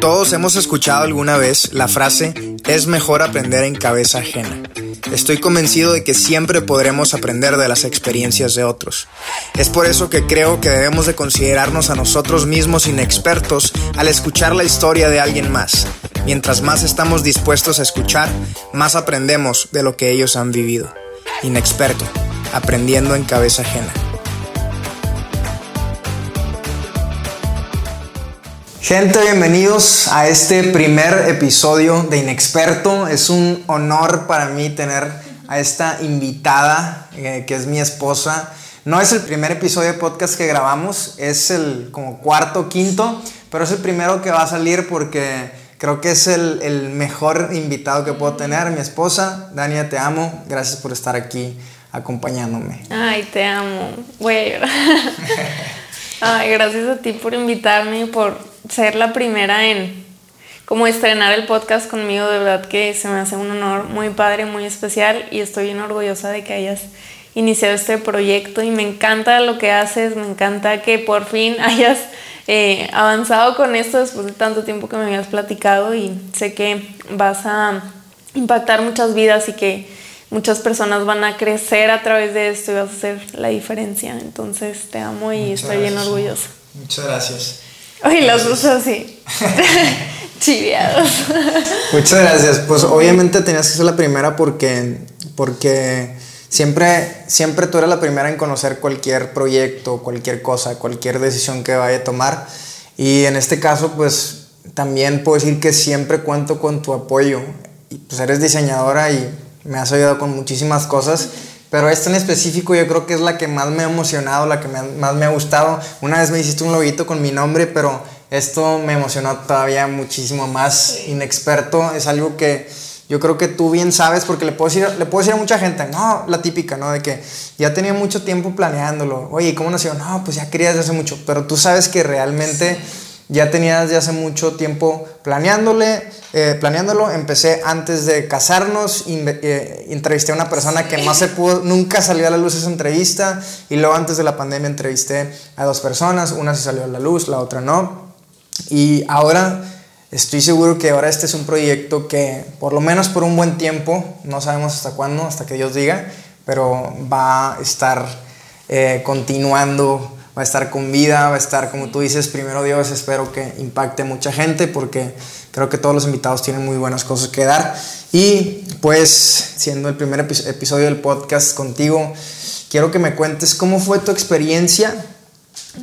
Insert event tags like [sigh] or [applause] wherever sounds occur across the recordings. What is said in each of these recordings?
Todos hemos escuchado alguna vez la frase es mejor aprender en cabeza ajena. Estoy convencido de que siempre podremos aprender de las experiencias de otros. Es por eso que creo que debemos de considerarnos a nosotros mismos inexpertos al escuchar la historia de alguien más. Mientras más estamos dispuestos a escuchar, más aprendemos de lo que ellos han vivido. Inexperto, aprendiendo en cabeza ajena. Gente, bienvenidos a este primer episodio de Inexperto. Es un honor para mí tener a esta invitada, eh, que es mi esposa. No es el primer episodio de podcast que grabamos, es el como cuarto, quinto, pero es el primero que va a salir porque creo que es el, mejor invitado que puedo tener, mi esposa. Dania, te amo. Gracias por estar aquí acompañándome. Ay, te amo. Güey. [laughs] Ay, gracias a ti por invitarme y por ser la primera en como estrenar el podcast conmigo. De verdad que se me hace un honor muy padre, muy especial y estoy bien orgullosa de que hayas iniciado este proyecto y me encanta lo que haces, me encanta que por fin [laughs] hayas eh, avanzado con esto después de tanto tiempo que me habías platicado y sé que vas a impactar muchas vidas y que muchas personas van a crecer a través de esto y vas a hacer la diferencia. Entonces te amo y estoy bien orgullosa. Muchas gracias. Ay, las dos así. [laughs] Chiviados. Muchas gracias. Pues obviamente tenías que ser la primera porque, porque siempre, siempre tú eres la primera en conocer cualquier proyecto, cualquier cosa, cualquier decisión que vaya a tomar. Y en este caso, pues también puedo decir que siempre cuento con tu apoyo. Y pues eres diseñadora y me has ayudado con muchísimas cosas. Pero esta en específico yo creo que es la que más me ha emocionado, la que más me ha gustado. Una vez me hiciste un loguito con mi nombre, pero esto me emocionó todavía muchísimo más. Inexperto es algo que yo creo que tú bien sabes, porque le puedo, decir, le puedo decir a mucha gente, no, la típica, ¿no? De que ya tenía mucho tiempo planeándolo. Oye, ¿cómo nació? No, pues ya quería desde hace mucho. Pero tú sabes que realmente ya tenía desde hace mucho tiempo planeándole, eh, planeándolo. Empecé antes de casarnos, eh, entrevisté a una persona que no se pudo, nunca salió a la luz esa entrevista. Y luego antes de la pandemia entrevisté a dos personas, una se salió a la luz, la otra no. Y ahora estoy seguro que ahora este es un proyecto que por lo menos por un buen tiempo, no sabemos hasta cuándo, hasta que Dios diga, pero va a estar eh, continuando va a estar con vida, va a estar, como tú dices, primero Dios, espero que impacte mucha gente porque creo que todos los invitados tienen muy buenas cosas que dar. Y pues, siendo el primer episodio del podcast contigo, quiero que me cuentes cómo fue tu experiencia,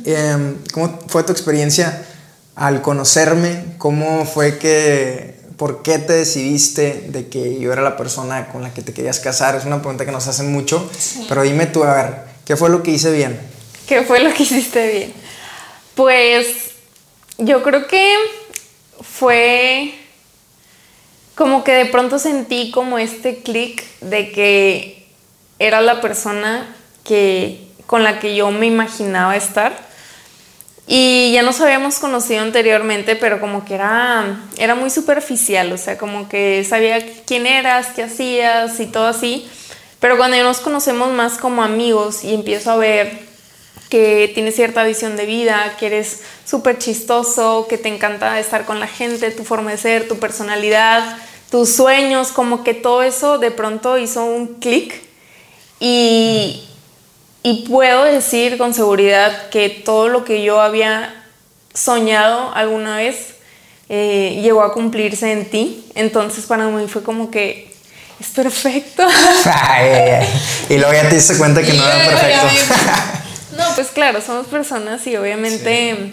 em, cómo fue tu experiencia al conocerme, cómo fue que, por qué te decidiste de que yo era la persona con la que te querías casar. Es una pregunta que nos hacen mucho, pero dime tú, a ver, ¿qué fue lo que hice bien? ¿Qué fue lo que hiciste bien? Pues yo creo que fue como que de pronto sentí como este clic de que era la persona que con la que yo me imaginaba estar. Y ya nos habíamos conocido anteriormente, pero como que era, era muy superficial, o sea, como que sabía quién eras, qué hacías y todo así. Pero cuando ya nos conocemos más como amigos y empiezo a ver que tienes cierta visión de vida, que eres súper chistoso, que te encanta estar con la gente, tu forma de ser, tu personalidad, tus sueños, como que todo eso de pronto hizo un clic y, y puedo decir con seguridad que todo lo que yo había soñado alguna vez eh, llegó a cumplirse en ti. Entonces para mí fue como que es perfecto. [laughs] Y luego ya te diste cuenta que no era [laughs] perfecto. No, pues claro, somos personas y obviamente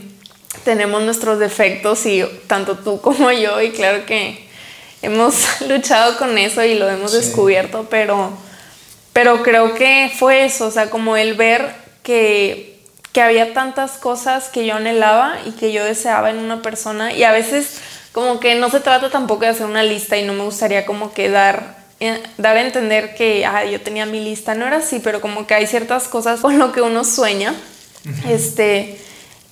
tenemos nuestros defectos y tanto tú como yo y claro que hemos [laughs] luchado con eso y lo hemos descubierto, pero, pero creo que fue eso, o sea, como el ver que, que había tantas cosas que yo anhelaba y que yo deseaba en una persona y a veces como que no se trata tampoco de hacer una lista y no me gustaría como que dar dar a entender que ah, yo tenía mi lista, no era así, pero como que hay ciertas cosas con lo que uno sueña, este,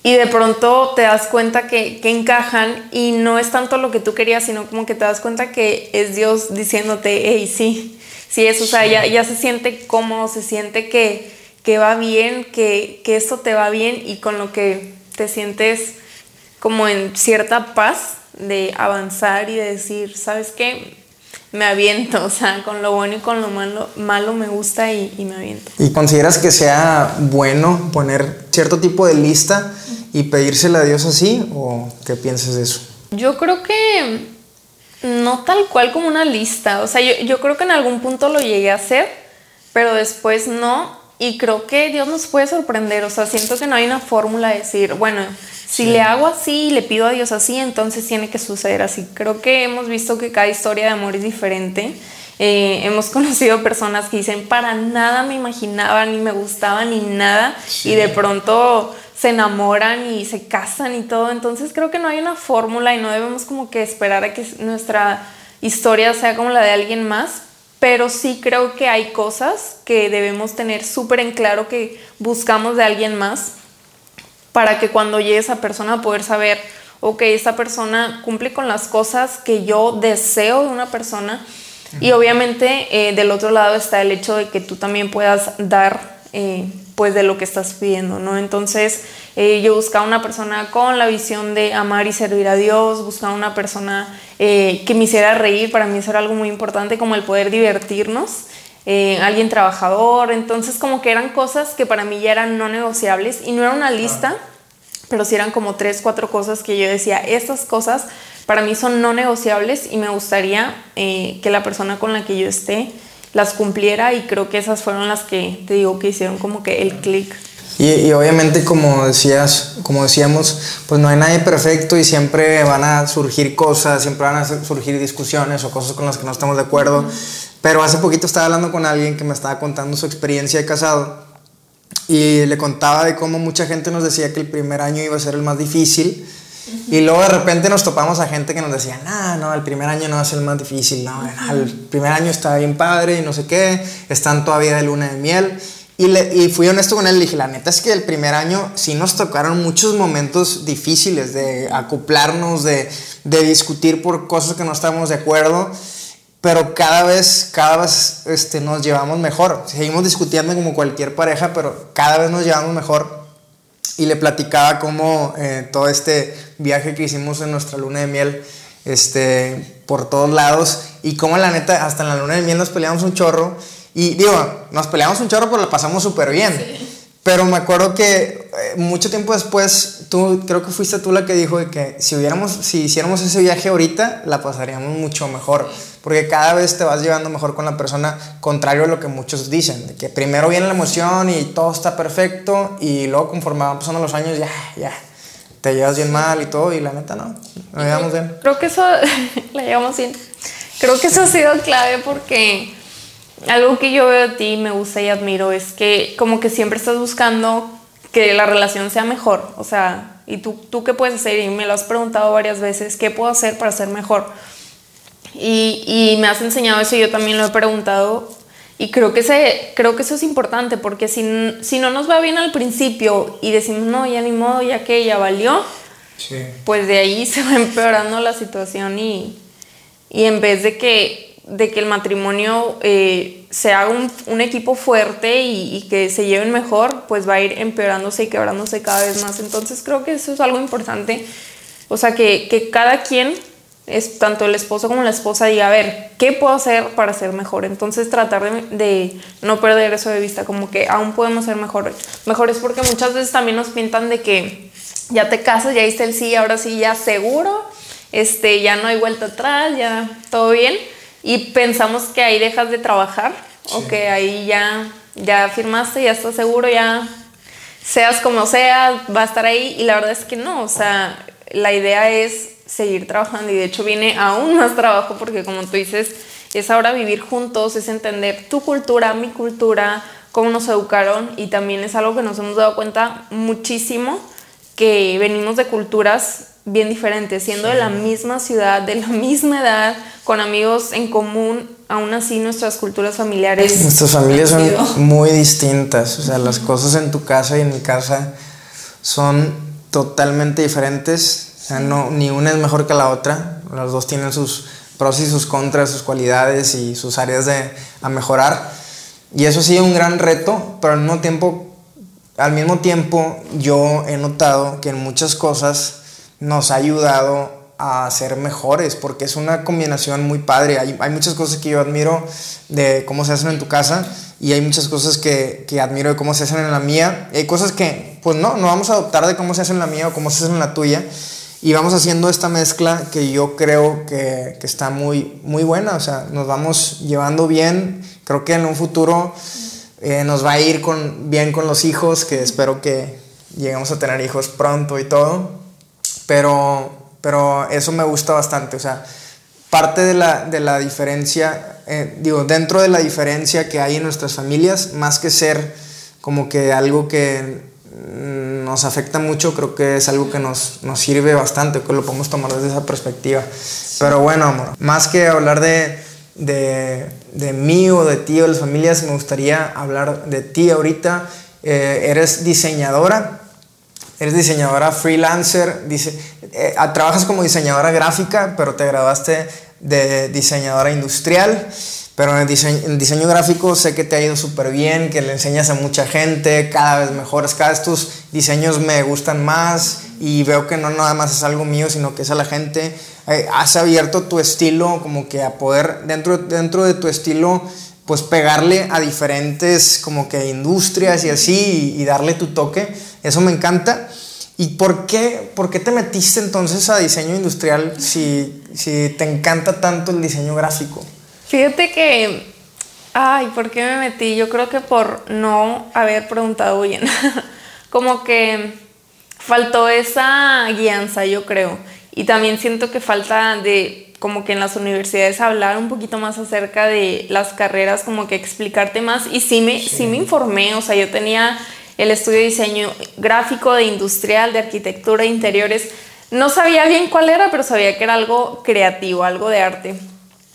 y de pronto te das cuenta que, que, encajan y no es tanto lo que tú querías, sino como que te das cuenta que es Dios diciéndote, hey, sí, sí es, o sea, ya, ya se siente cómodo, se siente que, que va bien, que, que esto te va bien y con lo que te sientes como en cierta paz de avanzar y de decir, ¿sabes qué? Me aviento, o sea, con lo bueno y con lo malo, malo me gusta y, y me aviento. ¿Y consideras que sea bueno poner cierto tipo de lista y pedírsela a Dios así? ¿O qué piensas de eso? Yo creo que no tal cual como una lista. O sea, yo, yo, creo que en algún punto lo llegué a hacer, pero después no. Y creo que Dios nos puede sorprender. O sea, siento que no hay una fórmula de decir, bueno, si le hago así y le pido a Dios así, entonces tiene que suceder así. Creo que hemos visto que cada historia de amor es diferente. Eh, hemos [laughs] conocido personas que dicen, para nada me imaginaba, ni me gustaba, ni nada. Y de pronto se enamoran y se casan y todo. Entonces creo que no hay una fórmula y no debemos como que esperar a que nuestra historia sea como la de alguien más. Pero sí creo que hay cosas que debemos tener súper en claro que buscamos de alguien más para que cuando llegue esa persona poder saber, ok, esta persona cumple con las cosas que yo deseo de una persona. Y obviamente eh, del otro lado está el hecho de que tú también puedas dar eh, pues de lo que estás pidiendo, ¿no? Entonces eh, yo buscaba una persona con la visión de amar y servir a Dios, buscaba una persona eh, que me hiciera reír, para mí eso era algo muy importante, como el poder divertirnos, alguien trabajador, entonces como que eran cosas que para mí ya eran no negociables y no era una lista, pero sí eran como tres, cuatro cosas que yo decía, estas cosas para mí son no negociables y me gustaría que la persona con la que yo esté, las cumpliera y creo que esas fueron las que te digo que hicieron como que el clic. Y, obviamente como decías, como decíamos, pues no hay nadie perfecto y siempre van a surgir cosas, siempre van a surgir discusiones o cosas con las que no estamos de acuerdo. Pero hace poquito estaba hablando con alguien que me estaba contando su experiencia de casado y le contaba de cómo mucha gente nos decía que el primer año iba a ser el más difícil y luego de repente nos topamos a gente que nos decía, no, no, el primer año no ser el más difícil, no, el primer año está bien padre y no sé qué, están todavía de luna de miel. Y, le, y fui honesto con él, le dije, la neta es que el primer año sí nos tocaron muchos momentos difíciles de acoplarnos, de, de discutir por cosas que no estábamos de acuerdo, pero cada vez, cada vez este, nos llevamos mejor. Seguimos discutiendo como cualquier pareja, pero cada vez nos llevamos mejor y le platicaba cómo eh, todo este viaje que hicimos en nuestra luna de miel, este, por todos lados, y cómo la neta, hasta en la luna de miel nos peleamos un chorro, y digo, nos peleamos un chorro, pero la pasamos súper bien. Pero me acuerdo que eh, mucho tiempo después, tú, creo que fuiste tú la que dijo de que si hubiéramos, si hiciéramos ese viaje ahorita, la pasaríamos mucho mejor. Porque cada vez te vas llevando mejor con la persona, contrario a lo que muchos dicen, de que primero viene la emoción y todo está perfecto, y luego conforme van pasando los años, ya, ya, te llevas bien mal y todo, y la neta no, nos llevamos bien. Creo que eso, [laughs] la llevamos bien. Creo que eso ha sido clave porque algo que yo veo de ti, me gusta y admiro, es que como que siempre estás buscando que la relación sea mejor. O sea, ¿y tú, tú qué puedes hacer? Y me lo has preguntado varias veces, ¿qué puedo hacer para ser mejor? Y, y me has enseñado eso y yo también lo he preguntado. Y creo que, ese, creo que eso es importante, porque si, si no nos va bien al principio y decimos, no, ya ni modo, ya que ya valió, pues de ahí [laughs] se va empeorando la situación y, y en vez de que de que el matrimonio eh, se haga un, equipo fuerte y, que se lleven mejor, pues va a ir empeorándose y quebrándose cada vez más. Entonces creo que eso es algo importante. O sea, que, cada quien, es, tanto el esposo como la esposa, diga, a ver, ¿qué puedo hacer para ser mejor? Entonces tratar de, de no perder eso de vista, como que aún podemos ser mejores. Mejores porque muchas veces también nos pintan de que ya te casas, ya diste el sí, ahora sí, ya seguro, este, ya no hay vuelta atrás, ya todo bien y pensamos que ahí dejas de trabajar o que ahí ya, ya firmaste, ya estás seguro, ya seas como sea, va a estar ahí y la verdad es que no, o sea, la idea es seguir trabajando y de hecho viene aún más trabajo porque como tú dices, es ahora vivir juntos, es entender tu cultura, mi cultura, cómo nos educaron y también es algo que nos hemos dado cuenta muchísimo que venimos de culturas bien diferentes, siendo de la misma ciudad, de la [laughs] misma edad, con amigos en común, aún así nuestras culturas familiares. Nuestras familias son muy distintas, o sea, las cosas en tu casa y en mi casa son totalmente diferentes, o sea, no, ni una es mejor que la otra, las dos tienen sus pros y sus contras, sus cualidades y sus áreas de, a mejorar. Y eso sí, un gran reto, pero al mismo tiempo, al mismo tiempo yo he notado que en muchas cosas nos ha ayudado a ser mejores, porque es una combinación muy padre. Hay, hay, muchas cosas que yo admiro de cómo se hacen en tu casa y hay muchas cosas que, que, admiro de cómo se hacen en la mía. Hay cosas que, pues no, no vamos a adoptar de cómo se hacen en la mía o cómo se hacen en la tuya. Y vamos haciendo esta mezcla que yo creo que, que está muy, muy buena. O sea, nos vamos llevando bien. Creo que en un futuro eh, nos va a ir con, bien con los hijos, que espero que lleguemos a tener hijos pronto y todo. Pero pero eso me gusta bastante, o sea, parte de la, de la diferencia, eh, digo, dentro de la diferencia que hay en nuestras familias, más que ser como que algo que nos afecta mucho, creo que es algo que nos, nos sirve bastante, que lo podemos tomar desde esa perspectiva. Pero bueno, amor, más que hablar de, de, de, mí o de ti o de las familias, me gustaría hablar de ti ahorita. Eh, eres diseñadora, eres diseñadora freelancer, dice, eh, trabajas como diseñadora gráfica, pero te graduaste de diseñadora industrial. Pero en el, diseño, gráfico sé que te ha ido súper bien, que le enseñas a mucha gente, cada vez mejores, cada vez tus diseños me gustan más y veo que no nada más es algo mío, sino que es a la gente. Eh, has abierto tu estilo como que a poder, dentro, dentro de tu estilo, pues pegarle a diferentes como que industrias y así y darle tu toque. Eso me encanta. ¿Y por qué, por qué te metiste entonces a diseño industrial si, si te encanta tanto el diseño gráfico? Fíjate que, ay, ¿por qué me metí? Yo creo que por no haber preguntado bien. [laughs] Como que faltó esa guianza, yo creo. Y también siento que falta de, como que en las universidades hablar un poquito más acerca de las carreras, como que explicarte más. Y sí me, sí me informé, o sea, yo tenía el estudio de diseño gráfico, de industrial, de arquitectura, de interiores. No sabía bien cuál era, pero sabía que era algo creativo, algo de arte.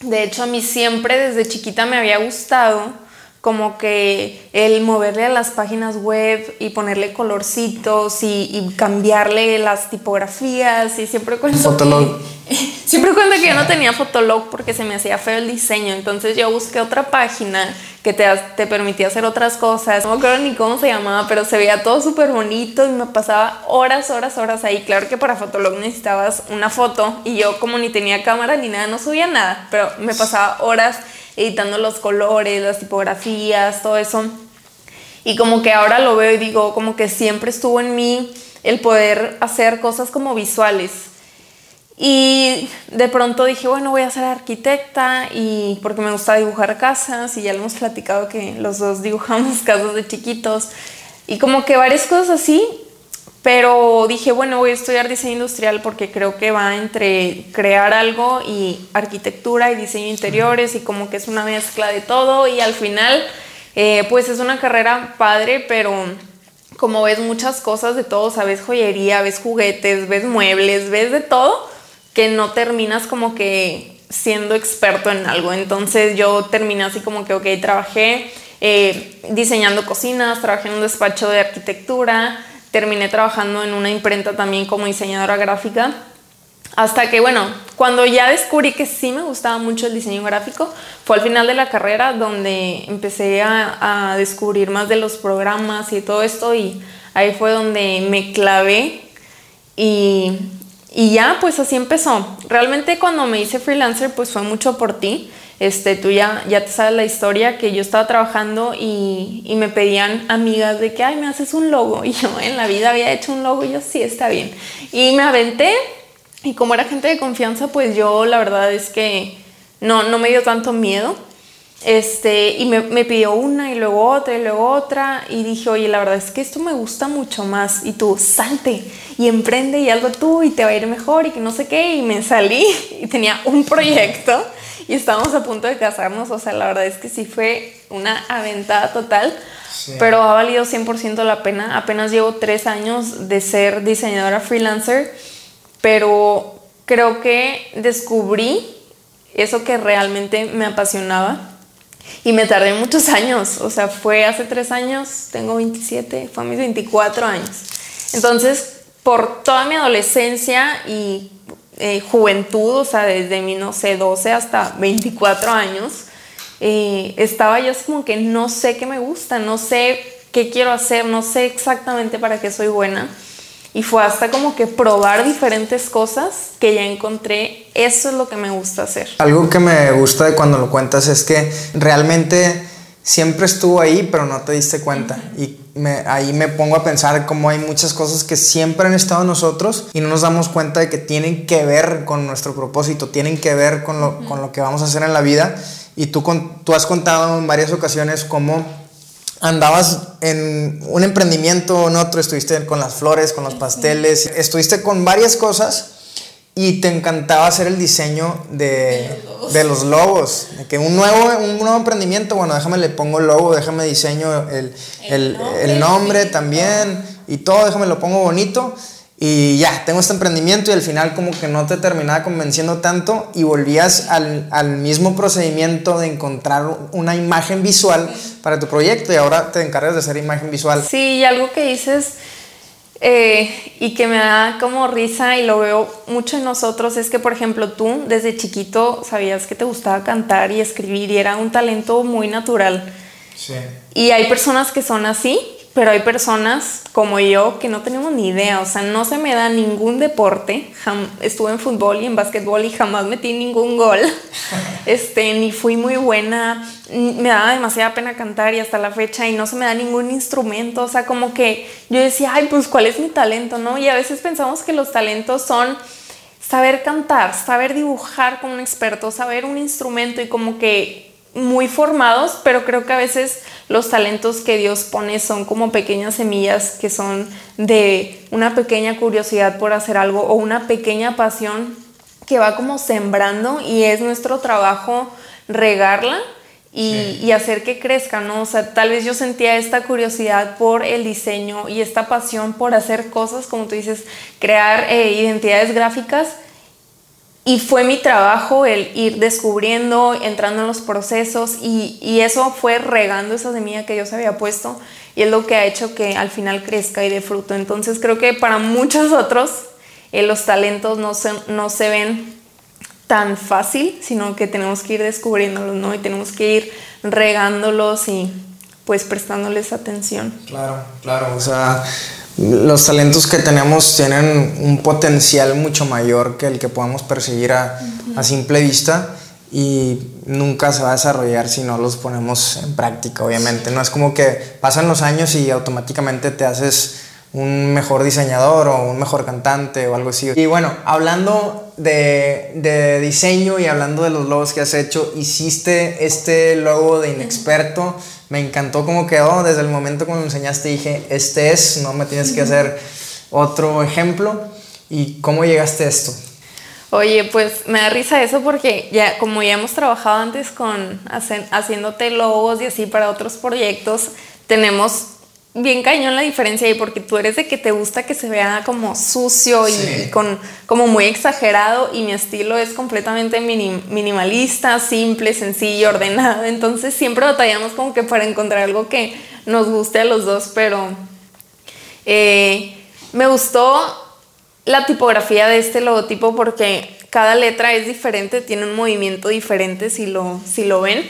De hecho, a mí siempre desde chiquita me había gustado como que el moverle a las páginas web y ponerle colorcitos y, cambiarle las tipografías y siempre cuento que, [laughs] siempre cuento que yo no tenía Fotolog porque se me hacía feo el diseño. Entonces yo busqué otra página que te, te permitía hacer otras cosas. No me acuerdo ni cómo se llamaba pero se veía todo súper bonito y me pasaba horas horas horas ahí. Claro que para Fotolog necesitabas una foto y yo como ni tenía cámara ni nada no subía nada pero me pasaba horas editando los colores, las tipografías, todo eso. Y como que ahora lo veo y digo, como que siempre estuvo en mí el poder hacer cosas como visuales. Y de pronto dije, bueno, voy a ser arquitecta y porque me gusta dibujar casas y ya lo hemos platicado que los dos dibujamos [laughs] casas de chiquitos y como que varias cosas así pero dije, bueno, voy a estudiar diseño industrial porque creo que va entre crear algo y arquitectura y diseño interiores y como que es una mezcla de todo y al final eh, pues es una carrera padre, pero como ves muchas cosas de todo, sabes joyería, ves juguetes, ves muebles, ves de todo, que no terminas como que siendo experto en algo. Entonces yo terminé así como que, ok, trabajé eh, diseñando cocinas, trabajé en un despacho de arquitectura, terminé trabajando en una imprenta también como diseñadora gráfica. Hasta que, bueno, cuando ya descubrí que sí me gustaba mucho el diseño gráfico, fue al final de la carrera donde empecé a, descubrir más de los programas y todo esto y ahí fue donde me clavé y, y ya, pues así empezó. Realmente cuando me hice freelancer, pues fue mucho por ti este, tú ya, ya te sabes la historia que yo estaba trabajando y, me pedían amigas de que, ay, me haces un logo. [laughs] Y yo en la vida había hecho un logo y yo, sí, está bien. Y me aventé y como era gente de confianza, pues yo la verdad es que no, no me dio tanto miedo. Este, y me, me, pidió una y luego otra y luego otra y dije, oye, la verdad es que esto me gusta mucho más y tú salte y emprende y algo tú y te va a ir mejor y que no sé qué y me salí [laughs] y tenía un proyecto y estábamos a punto de casarnos. O sea, la verdad es que sí fue una aventada total, pero ha valido 100% la pena. Apenas llevo tres años de ser diseñadora freelancer, pero creo que descubrí eso que realmente me apasionaba. Y me tardé muchos años, o sea, fue hace tres años, tengo 27, fue a mis 24 años. Entonces, por toda mi adolescencia y eh, juventud, o sea, desde mi, no sé, 12 hasta 24 años, eh, estaba yo como que no sé qué me gusta, no sé qué quiero hacer, no sé exactamente para qué soy buena. y fue hasta como que probar diferentes cosas que ya encontré, eso es lo que me gusta hacer. Algo que me gusta de cuando lo cuentas es que realmente siempre estuvo ahí, pero no te diste cuenta. Y ahí me pongo a pensar cómo hay muchas cosas que siempre han estado en nosotros y no nos damos cuenta de que tienen que ver con nuestro propósito, tienen que ver con lo, con lo que vamos a hacer en la vida. Y tú, tú has contado en varias ocasiones cómo andabas en un emprendimiento o en otro, estuviste con las flores, con los pasteles, estuviste con varias cosas y te encantaba hacer el diseño de, de los logos. De que un nuevo, un nuevo emprendimiento, bueno, déjame le pongo el logo, déjame diseño el, el, el nombre también y todo, déjame lo pongo bonito. Y ya, tengo este emprendimiento y al final como que no te terminaba convenciendo tanto y volvías al, al, mismo procedimiento de encontrar una imagen visual para tu proyecto y ahora te encargas de hacer imagen visual. Sí, y algo que dices eh, y que me da como risa y lo veo mucho en nosotros es que, por ejemplo, tú desde chiquito sabías que te gustaba cantar y escribir y era un talento muy natural. Sí. Y hay personas que son así pero hay personas como yo que no tenemos ni idea, o sea, no se me da ningún deporte. estuve en fútbol y en básquetbol y jamás metí ningún gol. [laughs] Este, ni fui muy buena. Me daba demasiada pena cantar y hasta la fecha y no se me da ningún instrumento, o sea, como que yo decía, "Ay, pues cuál es mi talento", ¿no? Y a veces pensamos que los talentos son saber cantar, saber dibujar como un experto, saber un instrumento y como que muy formados, pero creo que a veces los talentos que Dios pone son como pequeñas semillas que son de una pequeña curiosidad por hacer algo o una pequeña pasión que va como sembrando y es nuestro trabajo regarla y, hacer que crezca, ¿no? O sea, tal vez yo sentía esta curiosidad por el diseño y esta pasión por hacer cosas, como tú dices, crear eh, identidades gráficas y fue mi trabajo el ir descubriendo, entrando en los procesos y, eso fue regando esa semilla que Dios había puesto y es lo que ha hecho que al final crezca y dé fruto. Entonces creo que para muchos otros eh, los talentos no se, no se ven tan fácil, sino que tenemos que ir descubriéndolos, ¿no? Y tenemos que ir regándolos y pues prestándoles atención. Claro, claro, o sea, los talentos que tenemos tienen un potencial mucho mayor que el que podamos perseguir a, simple vista y nunca se va a desarrollar si no los ponemos en práctica, obviamente. No es como que pasan los años y automáticamente te haces un mejor diseñador o un mejor cantante o algo así. Y bueno, hablando de, de diseño y hablando de los logos que has hecho, hiciste este logo de inexperto me encantó cómo quedó. Desde el momento cuando me enseñaste dije, este es, no me tienes que hacer otro ejemplo. ¿Y cómo llegaste a esto? Oye, pues me da risa eso porque ya como ya hemos trabajado antes con haciéndote logos y así para otros proyectos, tenemos bien cañón la diferencia ahí porque tú eres de que te gusta que se vea como sucio y, con como muy exagerado y mi estilo es completamente minimalista, simple, sencillo, ordenado. Entonces siempre batallamos como que para encontrar algo que nos guste a los dos, pero eh, me gustó la tipografía de este logotipo porque cada letra es diferente, tiene un movimiento diferente si lo, si lo ven.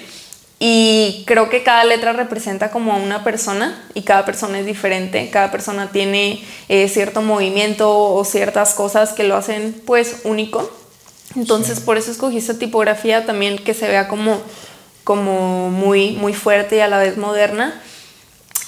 Y creo que cada letra representa como a una persona y cada persona es diferente, cada persona tiene eh, cierto movimiento o ciertas cosas que lo hacen pues único. Entonces por eso escogí esta tipografía también que se vea como, como muy, muy fuerte y a la vez moderna.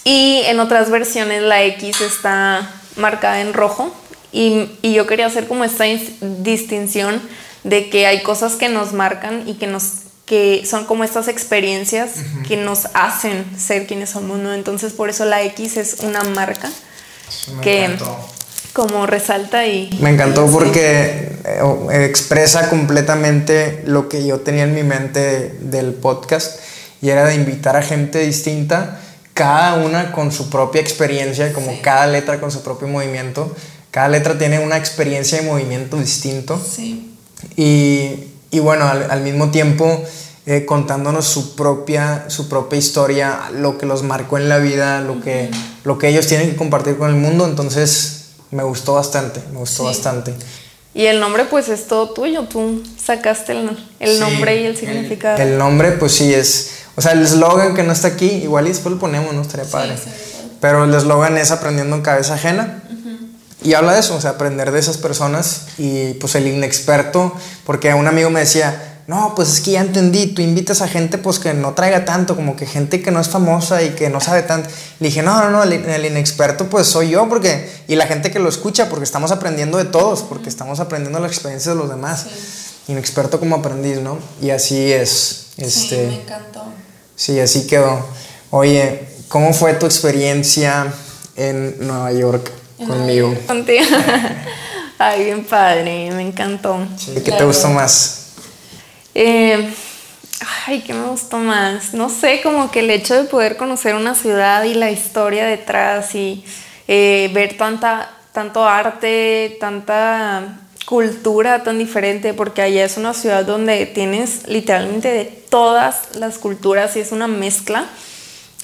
Y en otras versiones la X está marcada en rojo y, y yo quería hacer como esta distinción de que hay cosas que nos marcan y que nos que son como estas experiencias que nos hacen ser quienes somos, ¿no? Entonces por eso la X es una marca que como resalta y... Me encantó porque eh, expresa completamente lo que yo tenía en mi mente del podcast y era de invitar a gente distinta, cada una con su propia experiencia, como cada letra con su propio movimiento. Cada letra tiene una experiencia de movimiento distinto. Sí. Y y bueno, al, mismo tiempo eh, contándonos su propia, su propia historia, lo que los marcó en la vida, lo que, lo que ellos tienen que compartir con el mundo. Entonces me gustó bastante, me gustó bastante. Y el nombre pues es todo tuyo, tú sacaste el, el nombre y el significado. El, nombre pues sí es, o sea, el eslogan que no está aquí, igual y después lo ponemos, no estaría padre. Pero el eslogan es aprendiendo en cabeza ajena. Y habla de eso, o sea, aprender de esas personas y pues el inexperto, porque un amigo me decía, no, pues es que ya entendí, tú invitas a gente pues que no traiga tanto, como que gente que no es famosa y que no sabe tanto. Le dije, no, no, no, el, inexperto pues soy yo, porque, y la gente que lo escucha, porque estamos aprendiendo de todos, porque estamos aprendiendo las experiencias de los demás. Inexperto como aprendiz, ¿no? Y así es. Este, sí, me encantó. Sí, así quedó. Oye, ¿cómo fue tu experiencia en Nueva York conmigo? Contigo. [laughs] Ay, bien padre, me encantó. ¿Qué te gustó más? Eh, ay, ¿qué me gustó más? No sé, como que el hecho de poder conocer una ciudad y la historia detrás y eh, ver tanta, tanto arte, tanta cultura tan diferente, porque allá es una ciudad donde tienes literalmente de todas las culturas y es una mezcla.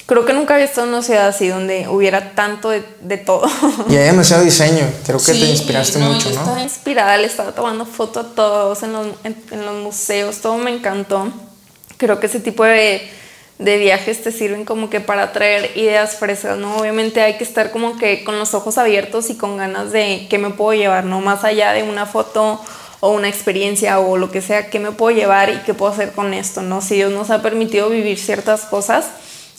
Creo que nunca había estado en una ciudad así donde hubiera tanto de, de todo. Y hay demasiado diseño. Creo que te inspiraste mucho, ¿no? Estaba inspirada, le estaba tomando fotos a todos en los, en, en los museos, todo me encantó. Creo que ese tipo de de viajes te sirven como que para traer ideas frescas, ¿no? Obviamente hay que estar como que con los ojos abiertos y con ganas de qué me puedo llevar, ¿no? Más allá de una foto o una experiencia o lo que sea, qué me puedo llevar y qué puedo hacer con esto, ¿no? Si Dios nos ha permitido vivir ciertas cosas,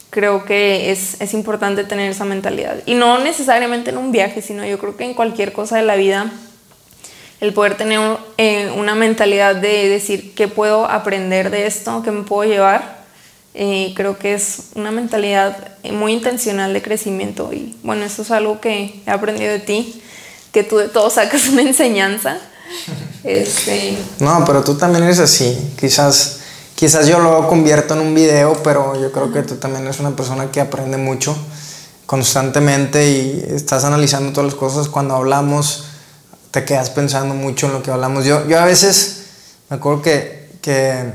creo que es, es importante tener esa mentalidad. Y no necesariamente en un viaje, sino yo creo que en cualquier cosa de la vida, el poder tener eh, una mentalidad de decir qué puedo aprender de esto, qué me puedo llevar, eh, creo que es una mentalidad muy intencional de crecimiento y bueno, eso es algo que he aprendido de ti, que tú de todo sacas una enseñanza. [laughs] Este... No, pero tú también eres así, quizás, quizás yo lo convierto en un video, pero yo creo que tú también eres una persona que aprende mucho constantemente y estás analizando todas las cosas. Cuando hablamos, te quedas pensando mucho en lo que hablamos. Yo, yo a veces me acuerdo que, que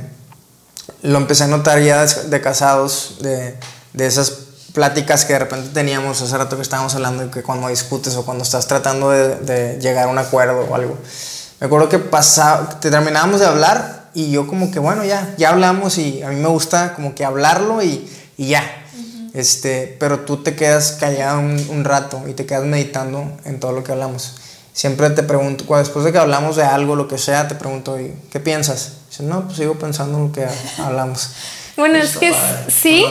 lo empecé a notar ya de casados, de, de, esas pláticas que de repente teníamos hace rato que estábamos hablando, que cuando discutes o cuando estás tratando de, de llegar a un acuerdo o algo. Me acuerdo que pasaba, te terminábamos de hablar y yo como que, bueno, ya, ya hablamos y a mí me gusta como que hablarlo y, y ya. este, pero tú te quedas callado un, un, rato y te quedas meditando en todo lo que hablamos. Siempre te pregunto, después de que hablamos de algo, lo que sea, te pregunto, ¿qué piensas? no, pues sigo pensando en lo que [laughs] hablamos. Bueno, es que sí,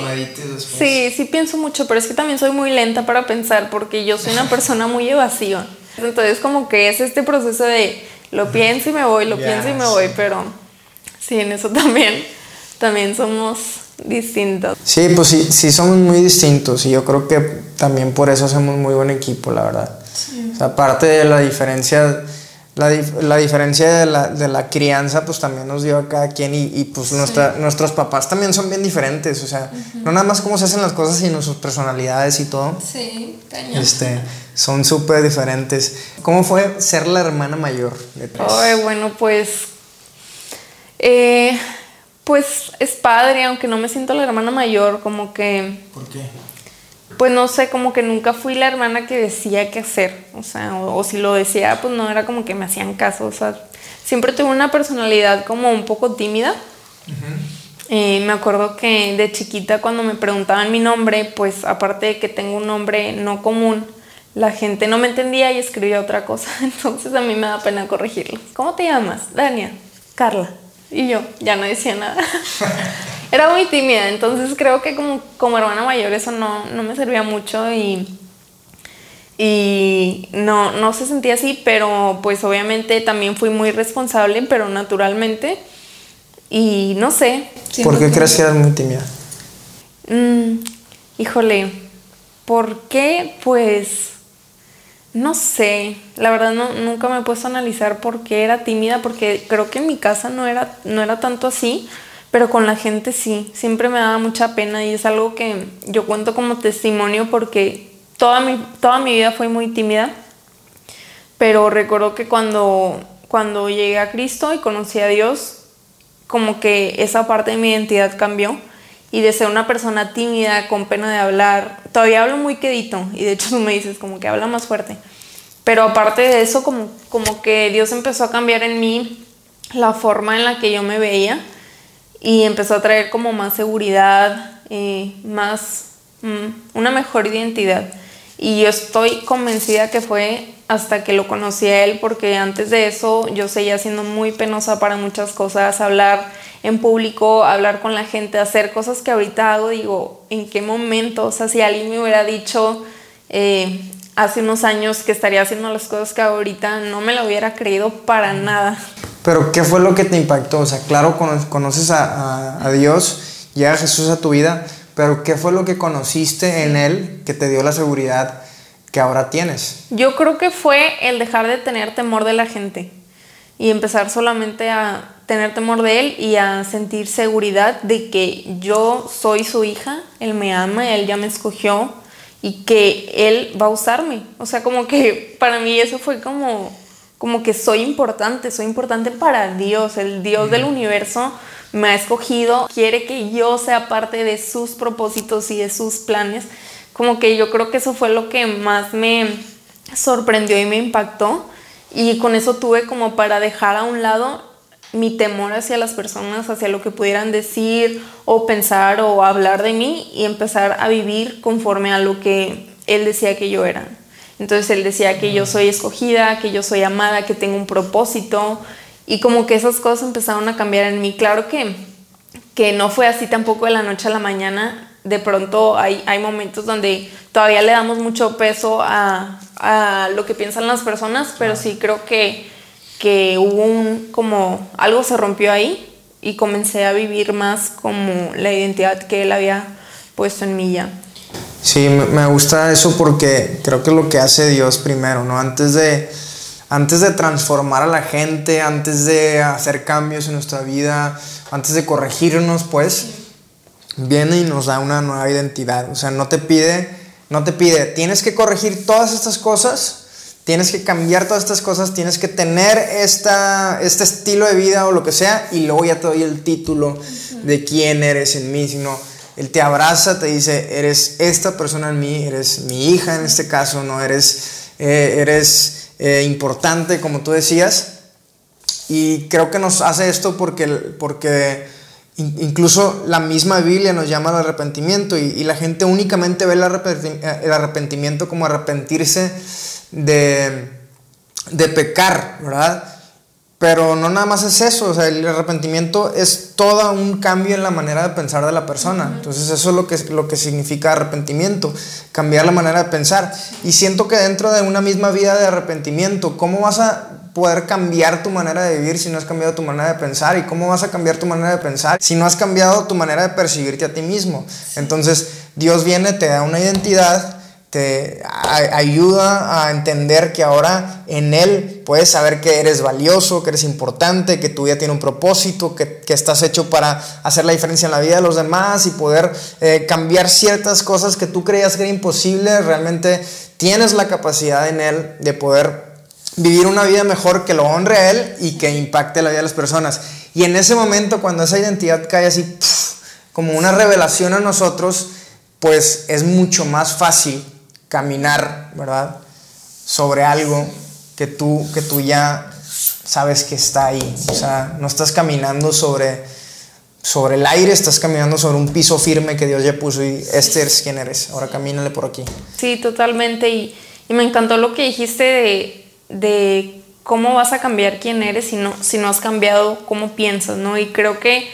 sí, sí pienso mucho, pero es que también soy muy lenta para pensar porque yo soy una persona muy evasiva. Entonces como que es este proceso de lo pienso y me voy, lo pienso y me voy, pero sí, en eso también, también somos distintos. Sí, pues sí, sí somos muy distintos y yo creo que también por eso hacemos muy buen equipo, la verdad. O sea, aparte de la diferencia la, la diferencia de la, de la, crianza pues también nos dio a cada quien y, y pues nuestra, nuestros papás también son bien diferentes, o sea, no nada más cómo se hacen las cosas, sino sus personalidades y todo. Sí, Este, son súper diferentes. ¿Cómo fue ser la hermana mayor de Ay, bueno, pues... Eh, pues es padre, aunque no me siento la hermana mayor, como que... ¿Por qué? pues no sé, como que nunca fui la hermana que decía qué hacer, o sea, o, si lo decía, pues no era como que me hacían caso, o sea, siempre tuve una personalidad como un poco tímida. Eh, me acuerdo que de chiquita cuando me preguntaban mi nombre, pues aparte de que tengo un nombre no común, la gente no me entendía y escribía otra cosa, [laughs] entonces a mí me da pena corregirlo. ¿Cómo te llamas? Dania. Carla. Y yo ya no decía nada. [laughs] era muy tímida, entonces creo que como, como hermana mayor eso no, no me servía mucho y, y no, no se sentía así, pero pues obviamente también fui muy responsable, pero naturalmente. Y no sé. ¿Por qué crees que eras muy tímida? Mm, híjole, ¿por qué? Pues no sé, la verdad nunca me he puesto a analizar por qué era tímida, porque creo que en mi casa no era, no era tanto así pero con la gente sí, siempre me daba mucha pena y es algo que yo cuento como testimonio porque toda mi, toda mi vida fue muy tímida, pero recuerdo que cuando, cuando llegué a Cristo y conocí a Dios, como que esa parte de mi identidad cambió y de ser una persona tímida, con pena de hablar, todavía hablo muy quedito y de hecho tú me dices como que habla más fuerte, pero aparte de eso como, como que Dios empezó a cambiar en mí la forma en la que yo me veía y empezó a traer como más seguridad, eh, más, mm, una mejor identidad. Y yo estoy convencida que fue hasta que lo conocí a él, porque antes de eso yo seguía siendo muy penosa para muchas cosas, hablar en público, hablar con la gente, hacer cosas que ahorita hago, digo, ¿en qué momento? O sea, si alguien me hubiera dicho eh, hace unos años que estaría haciendo las cosas que ahorita, no me lo hubiera creído para nada. Pero ¿qué fue lo que te impactó? O sea, claro, conoces a, a Dios, llega Jesús a tu vida, pero ¿qué fue lo que conociste en Él que te dio la seguridad que ahora tienes? Yo creo que fue el dejar de tener temor de la gente y empezar solamente a tener temor de él y a sentir seguridad de que yo soy su hija, él me ama, él ya me escogió y que él va a usarme. O sea, como que para mí eso fue como, como que soy importante, soy importante para Dios, el Dios del universo me ha escogido, quiere que yo sea parte de sus propósitos y de sus planes. Como que yo creo que eso fue lo que más me sorprendió y me impactó. Y con eso tuve como para dejar a un lado mi temor hacia las personas, hacia lo que pudieran decir o pensar o hablar de mí y empezar a vivir conforme a lo que él decía que yo era. Entonces él decía que yo soy escogida, que yo soy amada, que tengo un propósito y como que esas cosas empezaron a cambiar en mí. Claro que, que no fue así tampoco de la noche a la mañana. De pronto hay, hay momentos donde todavía le damos mucho peso a, a lo que piensan las personas, pero sí creo que que hubo un como algo se rompió ahí y comencé a vivir más como la identidad que él había puesto en mí ya. Sí, me gusta eso porque creo que es lo que hace Dios primero, ¿no? Antes de, antes de transformar a la gente, antes de hacer cambios en nuestra vida, antes de corregirnos, pues, viene y nos da una nueva identidad. O sea, no te pide, no te pide, tienes que corregir todas estas cosas tienes que cambiar todas estas cosas, tienes que tener esta, este estilo de vida o lo que sea, y luego ya te doy el título de quién eres en mí, sino él te abraza, te dice, eres esta persona en mí, eres mi hija en este caso, no eres, eh, eres eh, importante, como tú decías, y creo que nos hace esto porque, porque incluso la misma Biblia nos llama al arrepentimiento y, y la gente únicamente ve el arrepentimiento como arrepentirse de, de pecar, ¿verdad? Pero no nada más es eso, o sea, el arrepentimiento es todo un cambio en la manera de pensar de la persona. Entonces eso es lo que, lo que significa arrepentimiento, cambiar la manera de pensar. Y siento que dentro de una misma vida de arrepentimiento, ¿cómo vas a poder cambiar tu manera de vivir si no has cambiado tu manera de pensar? ¿Y cómo vas a cambiar tu manera de pensar si no has cambiado tu manera de percibirte a ti mismo? Entonces Dios viene, te da una identidad te ayuda a entender que ahora en Él puedes saber que eres valioso, que eres importante, que tu vida tiene un propósito, que, estás hecho para hacer la diferencia en la vida de los demás y poder eh, cambiar ciertas cosas que tú creías que era imposible. Realmente tienes la capacidad en Él de poder vivir una vida mejor que lo honre a Él y que impacte la vida de las personas. Y en ese momento, cuando esa identidad cae así, como una revelación a nosotros, pues es mucho más fácil caminar, ¿verdad? Sobre algo que tú, que tú ya sabes que está ahí. O sea, no estás caminando sobre, sobre el aire, estás caminando sobre un piso firme que Dios ya puso y este es quien eres. Ahora camínale por aquí. Sí, totalmente. Y, y me encantó lo que dijiste de, de, cómo vas a cambiar quién eres si no, si no has cambiado cómo piensas, ¿no? Y creo que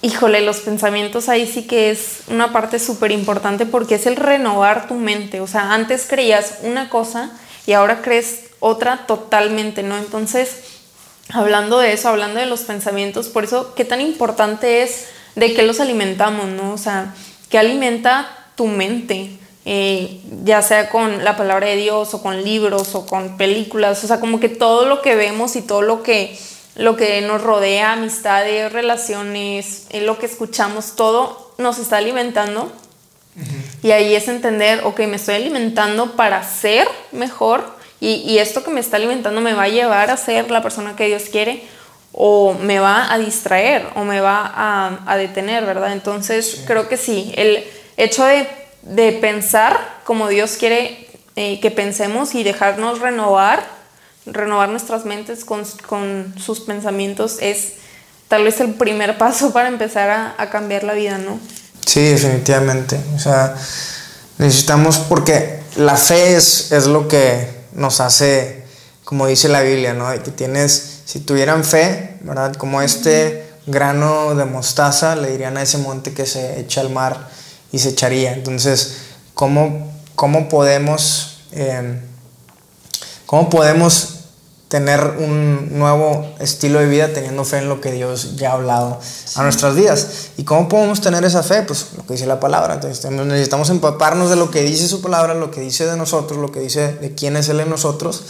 Híjole, los pensamientos ahí sí que es una parte súper importante porque es el renovar tu mente. O sea, antes creías una cosa y ahora crees otra totalmente, ¿no? Entonces, hablando de eso, hablando de los pensamientos, por eso, qué tan importante es de qué los alimentamos, ¿no? O sea, qué alimenta tu mente, eh, ya sea con la palabra de Dios o con libros o con películas, o sea, como que todo lo que vemos y todo lo que lo que nos rodea, amistades, relaciones, en lo que escuchamos, todo nos está alimentando. Y ahí es entender, ok, me estoy alimentando para ser mejor y, esto que me está alimentando me va a llevar a ser la persona que Dios quiere o me va a distraer o me va a, detener, ¿verdad? Entonces creo que sí, el hecho de, pensar como Dios quiere eh, que pensemos y dejarnos renovar renovar nuestras mentes con, sus pensamientos es tal vez el primer paso [laughs] para empezar a, cambiar la vida, ¿no? Sí, definitivamente. O sea, necesitamos, porque la fe es, es lo que nos hace, como dice la Biblia, ¿no? De que tienes, si tuvieran fe, ¿verdad? Como este grano de mostaza, le dirían a ese monte que se echa al mar y se echaría. Entonces, ¿cómo, cómo podemos, eh, cómo podemos tener un nuevo estilo de vida teniendo fe en lo que Dios ya ha hablado a nuestras vidas. ¿Y cómo podemos tener esa fe? Pues lo que dice la palabra. Entonces necesitamos empaparnos de lo que dice su palabra, lo que dice de nosotros, lo que dice de quién es Él en nosotros.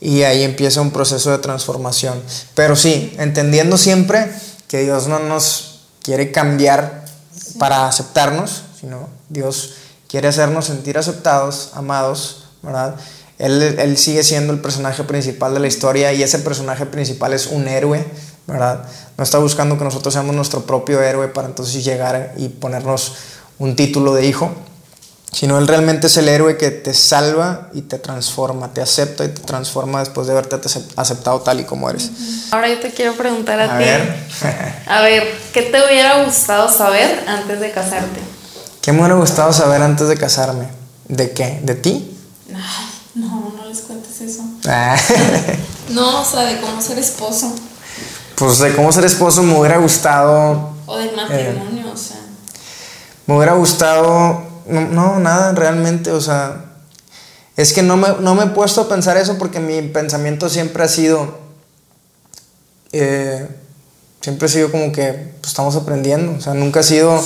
Y ahí empieza un proceso de transformación. Pero sí, entendiendo siempre que Dios no nos quiere cambiar para aceptarnos, sino Dios quiere hacernos sentir aceptados, amados, ¿verdad? Él, sigue siendo el personaje principal de la historia y ese personaje principal es un héroe, ¿verdad? No está buscando que nosotros seamos nuestro propio héroe para entonces llegar y ponernos un título de hijo, sino Él realmente es el héroe que te salva y te transforma, te acepta y te transforma después de haberte aceptado tal y como eres. Ahora yo te quiero preguntar a, ti. [laughs] a ver, ¿qué te hubiera gustado saber antes de casarte? ¿Qué me hubiera gustado saber antes de casarme? ¿De qué? ¿De ti? No, no les cuentes eso. Ah. [laughs] no, o sea, de cómo ser esposo. Pues de cómo ser esposo me hubiera gustado. O del matrimonio, o sea. Me hubiera gustado. No, nada, realmente, o sea. Es que no me, no me he puesto a pensar eso porque mi pensamiento siempre ha sido. Eh, siempre ha sido como que pues, estamos aprendiendo. O sea, nunca ha sido.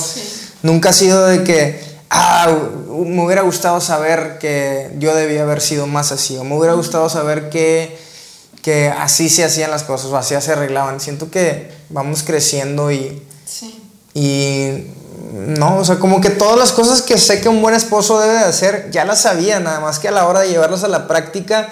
Nunca ha sido de que ah, me hubiera gustado saber que yo debía haber sido más así, o me hubiera gustado saber que, que así se hacían las cosas, o así se arreglaban. Siento que vamos creciendo y... Sí. Y no, o sea, como que todas las cosas que sé que un buen esposo debe de hacer, ya las sabía, nada más que a la hora de llevarlas a la práctica,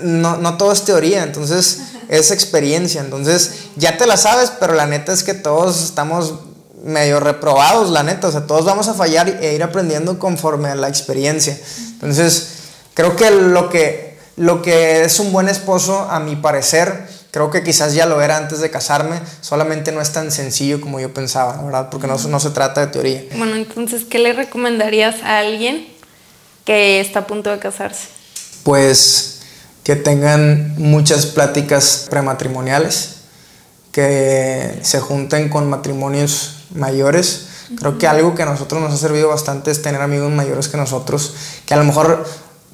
no, no todo es teoría, entonces es experiencia, entonces ya te la sabes, pero la neta es que todos estamos medio reprobados, la neta. O sea, todos vamos a fallar e ir aprendiendo conforme a la experiencia. Entonces, creo que lo que, lo que es un buen esposo, a mi parecer, creo que quizás ya lo era antes de casarme, solamente no es tan sencillo como yo pensaba, ¿verdad? Porque no, no se trata de teoría. Bueno, entonces, ¿qué le recomendarías a alguien que está a punto de casarse? Pues que tengan muchas pláticas prematrimoniales, que se junten con matrimonios mayores. Creo que algo que a nosotros nos ha servido bastante es tener amigos mayores que nosotros, que a lo mejor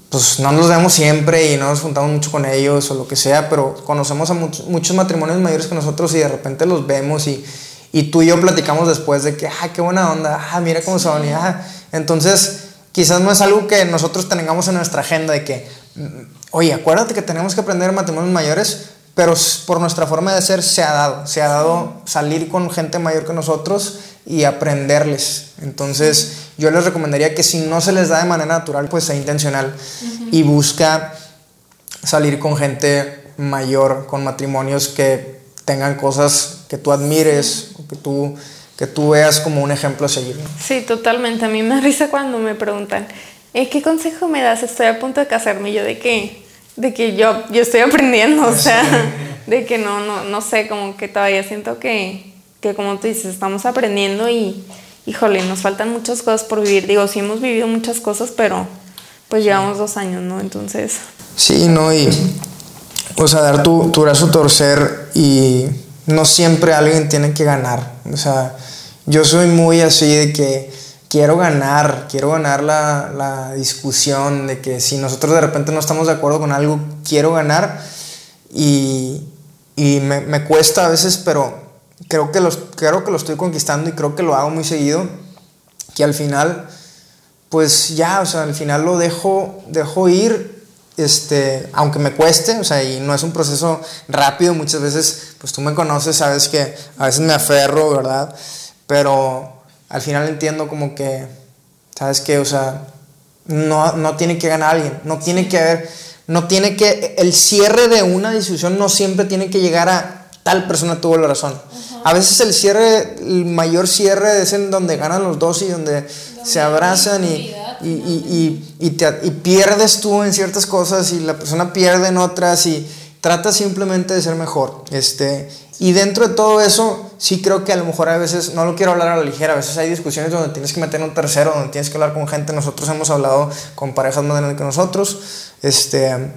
pues no nos vemos siempre y no nos juntamos mucho con ellos o lo que sea, pero conocemos a muchos matrimonios mayores que nosotros y de repente los vemos y, y tú y yo platicamos después de que, ah, qué buena onda, ah, mira cómo son, y, ah. entonces quizás no es algo que nosotros tengamos en nuestra agenda de que, mm, oye, acuérdate que tenemos que aprender matrimonios mayores, pero por nuestra forma de ser se ha dado, se ha dado salir con gente mayor que nosotros y aprenderles. Entonces yo les recomendaría que si no se les da de manera natural, pues sea intencional y busca salir con gente mayor, con matrimonios que tengan cosas que tú admires, que tú, que tú veas como un ejemplo a seguir. Sí, totalmente. A mí me risa cuando me preguntan, eh, ¿qué consejo me das? Estoy a punto de casarme. yo, ¿de qué? De que yo, yo estoy aprendiendo, o [laughs] sea, de que no, no, no sé, como que todavía siento que, que como tú dices, estamos aprendiendo y, híjole, nos faltan muchas cosas por vivir. Digo, sí hemos vivido muchas cosas, pero pues llevamos dos años, ¿no? Entonces... Sí, no, y, o sea, dar tu, tu brazo torcer y no siempre alguien tiene que ganar, o sea, yo soy muy así de que quiero ganar, quiero ganar la, discusión de que si nosotros de repente no estamos de acuerdo con algo, quiero ganar. Y, me, cuesta a veces, pero creo que, los, creo que lo estoy conquistando y creo que lo hago muy seguido, que al final, pues ya, o sea, al final lo dejo, dejo ir, este, aunque me cueste, o sea, y no es un proceso rápido, muchas veces, pues tú me conoces, sabes que a veces me aferro, ¿verdad? Pero al final entiendo como que, ¿sabes qué? O sea, no, no tiene que ganar alguien, no tiene que haber, no tiene que, el cierre de una discusión no siempre tiene que llegar a tal persona tuvo la razón. A veces el cierre, el mayor cierre es en donde ganan los dos y donde, se abrazan y, y, y, y, te, y pierdes tú en ciertas cosas y la persona pierde en otras y trata simplemente de ser mejor. Este, y dentro de todo eso, sí creo que a lo mejor a veces, no lo quiero hablar a la ligera, a veces hay discusiones donde tienes que meter un tercero, donde tienes que hablar con gente. Nosotros hemos hablado con parejas más grandes que nosotros. Este,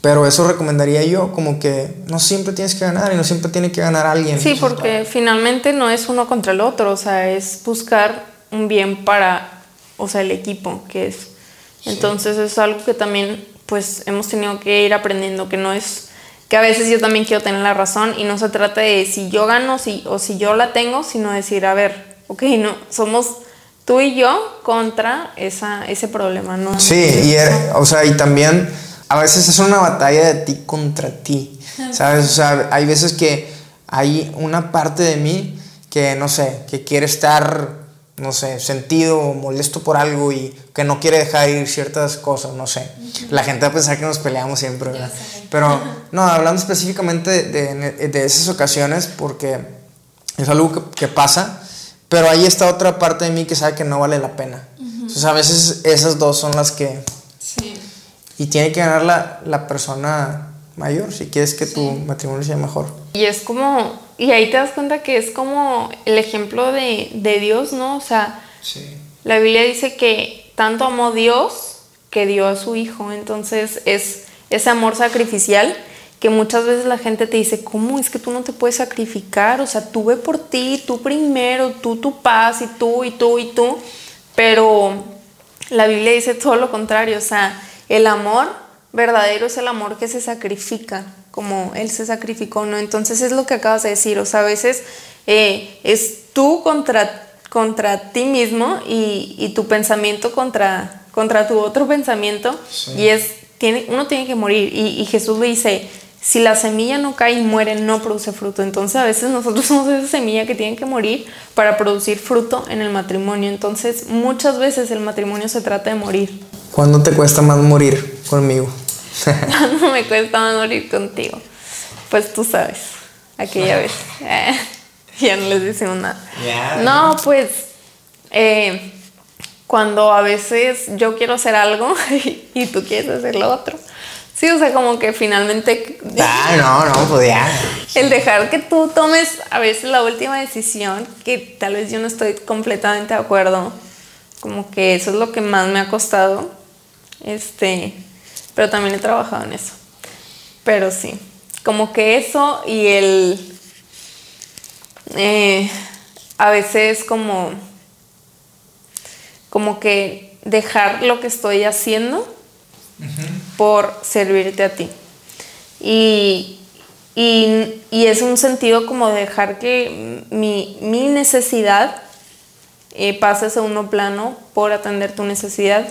pero eso recomendaría yo, como que no siempre tienes que ganar y no siempre tiene que ganar alguien. Sí, porque finalmente no es uno contra el otro, o sea, es buscar un bien para, o sea, el equipo, que es. Entonces es algo que también, pues, hemos tenido que ir aprendiendo, que no es, que a veces yo también quiero tener la razón y no se trata de si yo gano si, o si yo la tengo, sino decir, a ver, ok, no, somos tú y yo contra esa, ese problema, ¿no? Sí, y, o sea, y también a veces es una batalla de ti contra ti, ¿sabes? O sea, hay veces que hay una parte de mí que, no sé, que quiere estar, no sé, sentido o molesto por algo y que no quiere dejar ir ciertas cosas, no sé. La gente va a pensar que nos peleamos siempre, ¿verdad? Pero, no, hablando específicamente de, de, esas ocasiones, porque es algo que, pasa, pero ahí está otra parte de mí que sabe que no vale la pena. Entonces, a veces esas dos son las que y tiene que ganar la, la persona mayor si quieres que tu matrimonio sea mejor. Y es como, y ahí te das cuenta que es como el ejemplo de, de Dios, ¿no? O sea, la Biblia dice que tanto amó Dios que dio a su hijo, entonces es ese amor sacrificial que muchas veces la gente te dice, ¿cómo es que tú no te puedes sacrificar? O sea, tú ve por ti, tú primero, tú tu paz y tú y tú y tú, pero la Biblia dice todo lo contrario, o sea, el amor verdadero es el amor que se sacrifica, como Él se sacrificó, ¿no? Entonces es lo que acabas de decir, o sea, a veces eh, es tú contra, contra ti mismo y, tu pensamiento contra, contra tu otro pensamiento y es, tiene, uno tiene que morir y, y Jesús le dice, si la semilla no cae y muere, no produce fruto. Entonces a veces nosotros [laughs] somos esa semilla que tiene que morir para producir fruto en el matrimonio. Entonces muchas veces el matrimonio se trata de morir. ¿Cuándo te cuesta más morir conmigo? [laughs] ¿Cuándo me cuesta más morir contigo? Pues tú sabes, aquella vez. [laughs] ya no les decimos nada. No, pues eh, cuando a veces yo quiero hacer algo [laughs] y tú quieres hacer lo otro. Sí, o sea, como que finalmente... [laughs] Ah, no, no, podía. Pues El dejar que tú tomes a veces la última decisión, que tal vez yo no estoy completamente de acuerdo, como que eso es lo que más me ha costado este, pero también he trabajado en eso. Pero sí, como que eso y el... Eh, a veces como... Como que dejar lo que estoy haciendo por servirte a ti. Y, y, y, es un sentido como dejar que mi, mi necesidad eh, pase a segundo plano por atender tu necesidad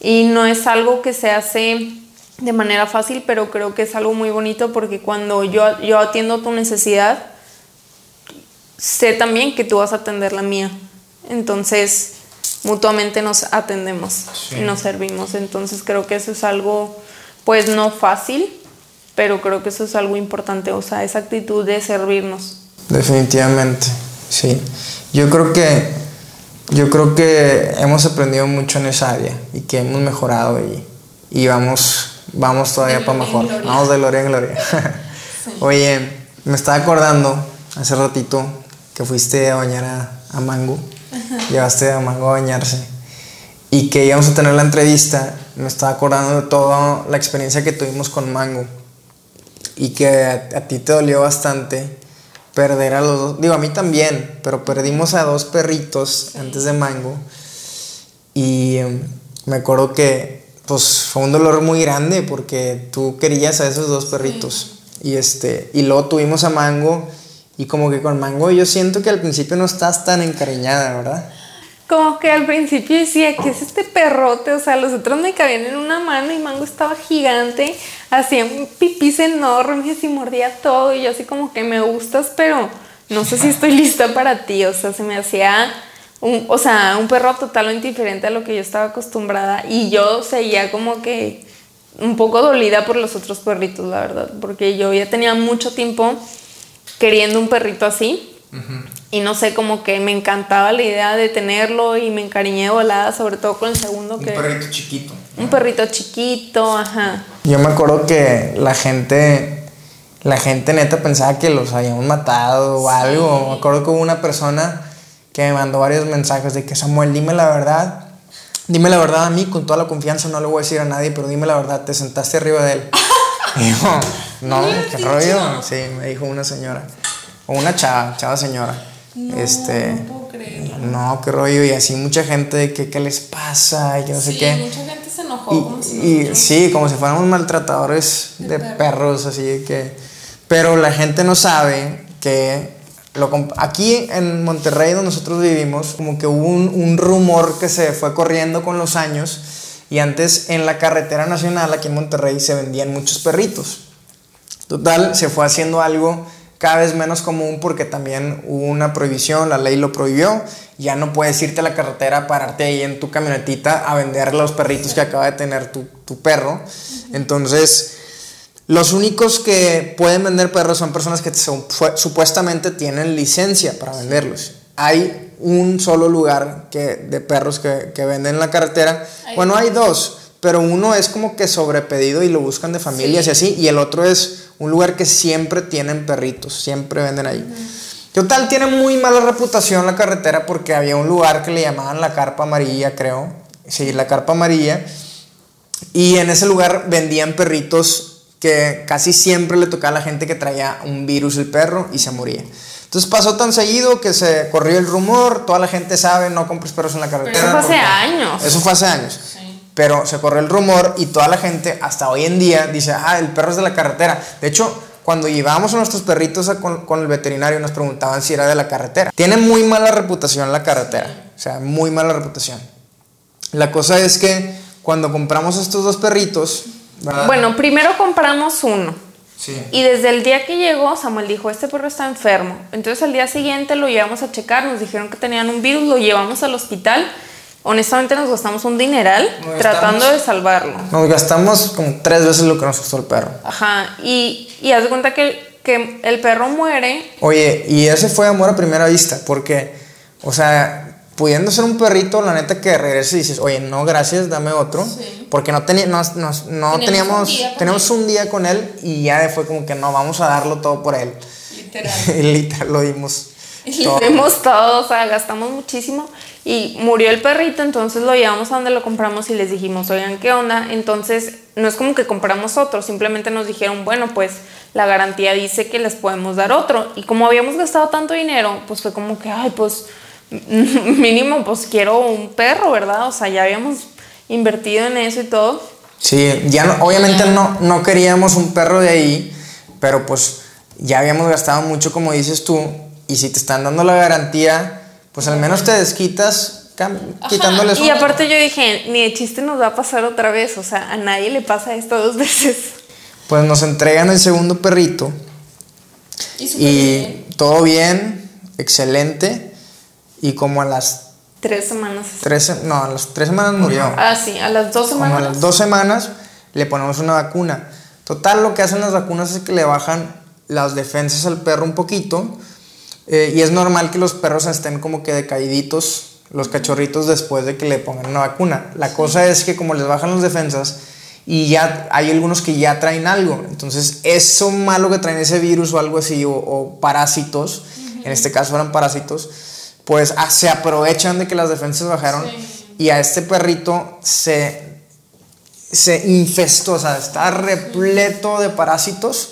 y no es algo que se hace de manera fácil, pero creo que es algo muy bonito porque cuando yo, yo atiendo tu necesidad, sé también que tú vas a atender la mía. Entonces, mutuamente nos atendemos y nos servimos. Entonces, creo que eso es algo, pues no fácil, pero creo que eso es algo importante, o sea, esa actitud de servirnos. Definitivamente, sí. Yo creo que yo creo que hemos aprendido mucho en esa área y que hemos mejorado y, vamos, vamos todavía para mejor. Vamos de gloria en gloria. [laughs] Oye, me estaba acordando hace ratito que fuiste a bañar a, Mango. Llevaste a Mango a bañarse. Y que íbamos a tener la entrevista. Me estaba acordando de toda la experiencia que tuvimos con Mango. Y que a ti te dolió bastante perder a los dos. Digo, a mí también, pero perdimos a dos perritos antes de Mango. Y em, me acuerdo que pues fue un dolor muy grande porque tú querías a esos dos perritos. Y este, y luego tuvimos a Mango y como que con Mango yo siento que al principio no estás tan encariñada, ¿verdad? como que al principio decía, ¿qué es este perrote? O sea, los otros me cabían en una mano y Mango estaba gigante, hacía pipís enormes y mordía todo y yo así como que me gustas, pero no sé si estoy [laughs] lista para ti, o sea, se me hacía un, o sea, un perro totalmente diferente a lo que yo estaba acostumbrada y yo seguía como que un poco dolida por los otros perritos, la verdad, porque yo ya tenía mucho tiempo queriendo un perrito así y no sé, como que me encantaba la idea de tenerlo y me encariñé de volada, sobre todo con el segundo que... Un perrito chiquito. Un perrito chiquito, ajá. Yo me acuerdo que la gente la gente neta pensaba que los habíamos matado o algo. Me acuerdo que hubo una persona que me mandó varios mensajes de que Samuel, dime la verdad. Dime la verdad a mí, con toda la confianza, no le voy a decir a nadie, pero dime la verdad, te sentaste arriba de él. [laughs] y yo, no, qué rollo. Sí, me dijo una señora. O una chava, chava señora. No, este, no puedo creerlo. no, qué rollo. Y así mucha gente que qué les pasa y yo no sé qué. mucha gente se enojó. Y, como si y sí, como si fuéramos maltratadores de, De perros. perros. así que. Pero la gente no sabe que. Lo, aquí en Monterrey, donde nosotros vivimos, como que hubo un, un rumor que se fue corriendo con los años. Y antes en la carretera nacional, aquí en Monterrey, se vendían muchos perritos. Total, se fue haciendo algo cada vez menos común porque también hubo una prohibición, la ley lo prohibió. Ya no puedes irte a la carretera, pararte ahí en tu camionetita a vender los perritos que acaba de tener tu, tu perro. Entonces, los únicos que pueden vender perros son personas que son- supuestamente tienen licencia para venderlos. Hay un solo lugar que, de perros que, que venden en la carretera. Bueno, hay dos, pero uno es como que sobrepedido y lo buscan de familias y así, y el otro es un lugar que siempre tienen perritos, siempre venden ahí. Total, tiene muy mala reputación la carretera porque había un lugar que le llamaban la carpa amarilla, creo. Sí, la carpa amarilla. Y en ese lugar vendían perritos que casi siempre le tocaba a la gente que traía un virus el perro y se moría. Entonces pasó tan seguido que se corrió el rumor, toda la gente sabe, no compres perros en la carretera. Eso fue hace años. Eso fue hace años. Sí. Pero se corrió el rumor y toda la gente hasta hoy en día dice, ah, el perro es de la carretera. De hecho, cuando llevábamos a nuestros perritos a- con, con el veterinario nos preguntaban si era de la carretera. Tiene muy mala reputación la carretera. O sea, muy mala reputación. La cosa es que cuando compramos estos dos perritos... ¿verdad? Bueno, primero compramos uno. Sí. Y desde el día que llegó, Samuel dijo, este perro está enfermo. Entonces al día siguiente lo llevamos a checar, nos dijeron que tenían un virus, lo llevamos al hospital. Honestamente nos gastamos un dineral Nos tratando gastamos- de salvarlo. Nos gastamos como tres veces lo que nos costó el perro. Ajá, y, y haz de cuenta que, que el perro muere. Oye, y ese fue amor a primera vista, porque, o sea, pudiendo ser un perrito, la neta que regreses y dices, oye, no, gracias, dame otro, Sí. porque no, no, Teníamos un día con teníamos él. un día con él y ya fue como que no, vamos a darlo todo por él. Literal. [laughs] literal lo dimos. todo. Fuimos todos, o sea, gastamos muchísimo. Y murió el perrito, entonces lo llevamos a donde lo compramos y les dijimos, oigan, ¿qué onda? Entonces, no es como que compramos otro, simplemente nos dijeron, bueno, pues la garantía dice que les podemos dar otro. Y como habíamos gastado tanto dinero, pues fue como que, ay, pues [laughs] mínimo, pues quiero un perro, ¿verdad? O sea, ya habíamos invertido en eso y todo. Sí, ya no, obviamente no, no queríamos un perro de ahí, pero pues ya habíamos gastado mucho, como dices tú, y si te están dando la garantía, pues al menos te desquitas quitándoles Y aparte yo dije, ni de chiste nos va a pasar otra vez, o sea, a nadie le pasa esto dos [laughs] veces. Pues nos entregan el segundo perrito Y y bien. todo bien, excelente. Y como a las Tres semanas. tres, no, a las tres semanas murió. Ah, sí, a las dos Como a semanas. las dos semanas le ponemos una vacuna. Total, lo que hacen las vacunas es que le bajan las defensas al perro un poquito. Eh, y es normal que los perros estén como que decaíditos, los cachorritos, después de que le pongan una vacuna. La cosa es que como les bajan las defensas y ya hay algunos que ya traen algo. Entonces, eso malo que traen ese virus o algo así, o, o parásitos, en este caso eran parásitos, pues ah, se aprovechan de que las defensas bajaron Sí. y a este perrito se, se infestó, o sea, está repleto de parásitos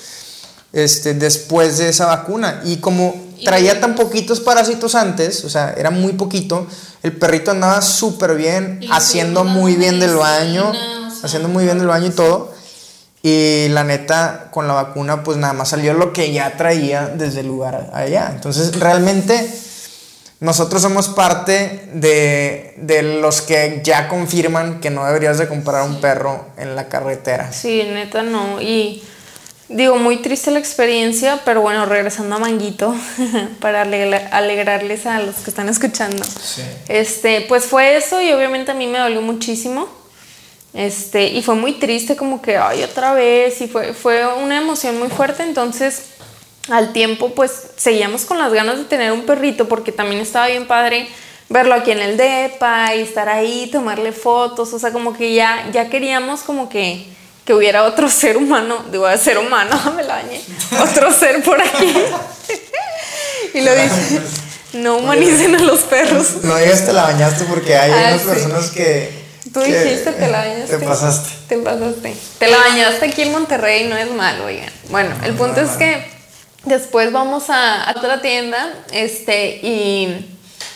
este, después de esa vacuna. Y como traía tan poquitos parásitos antes, o sea, era muy poquito, el perrito andaba súper bien, Y haciendo muy bien del baño, medicina, o sea, haciendo muy bien del baño y todo. Y la neta, con la vacuna, pues nada más salió lo que ya traía desde el lugar allá. Entonces, realmente, nosotros somos parte de, de los que ya confirman que no deberías de comprar un perro en la carretera. Sí, neta no. Y digo, muy triste la experiencia, pero bueno, regresando a Manguito, [laughs] para alegrarles a los que están escuchando. Este, pues fue eso y obviamente a mí me dolió muchísimo. Este, y fue muy triste como que, ay, otra vez, y fue, fue una emoción muy fuerte, entonces al tiempo pues seguíamos con las ganas de tener un perrito porque también estaba bien padre verlo aquí en el DEPA y estar ahí, tomarle fotos, o sea, como que ya, ya queríamos como que que hubiera otro ser humano, digo, ser humano, [laughs] me la bañé, otro ser por aquí. [laughs] y lo dice, no humanicen a los perros. No digas te la bañaste porque hay ah, unas personas que... Tú dijiste te la bañaste. Te pasaste. Te pasaste. Te la bañaste aquí en Monterrey, no es malo, oigan. Bueno, el punto es que después vamos a, a otra tienda, este, y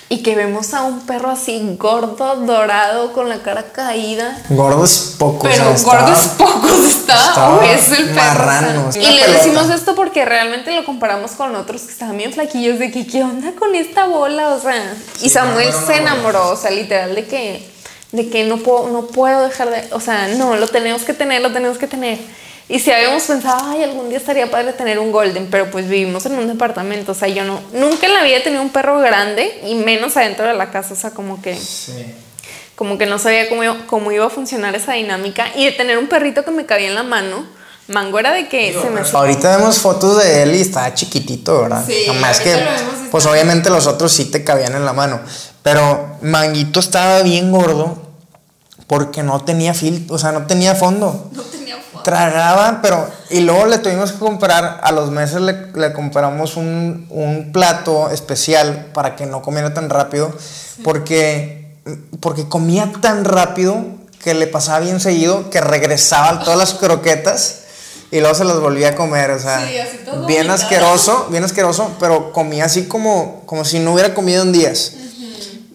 y que vemos a un perro así gordo, dorado, con la cara caída. Gordos pocos. Pero gordos pocos está. [laughs] es el perro. y le decimos esto porque realmente lo comparamos con otros que estaban bien flaquillos de que qué onda con esta bola, o sea. y Samuel se enamoró, o sea, literal de que de que no puedo no puedo dejar de, o sea, no, lo tenemos que tener, lo tenemos que tener. Y si habíamos pensado, ay, algún día estaría padre tener un golden, pero pues vivimos en un departamento, o sea, yo no, nunca en la vida he tenido un perro grande y menos adentro de la casa, o sea, como que... Como que no sabía cómo iba, cómo iba a funcionar esa dinámica. Y de tener un perrito que me cabía en la mano, Mango era de que se me... Ahorita vemos fotos de él y estaba chiquitito, ¿verdad? Sí, más que, pues obviamente los otros sí te cabían en la mano. Pero Manguito estaba bien gordo porque no tenía filtro, o sea, no tenía fondo. No tenía fondo. Tragaba, pero. Y luego le tuvimos que comprar, a los meses le, compramos un, plato especial para que no comiera tan rápido, porque, porque comía tan rápido que le pasaba bien seguido que regresaba todas las croquetas y luego se las volvía a comer, o sea, bien asqueroso, bien asqueroso, pero comía así como, como si no hubiera comido en días.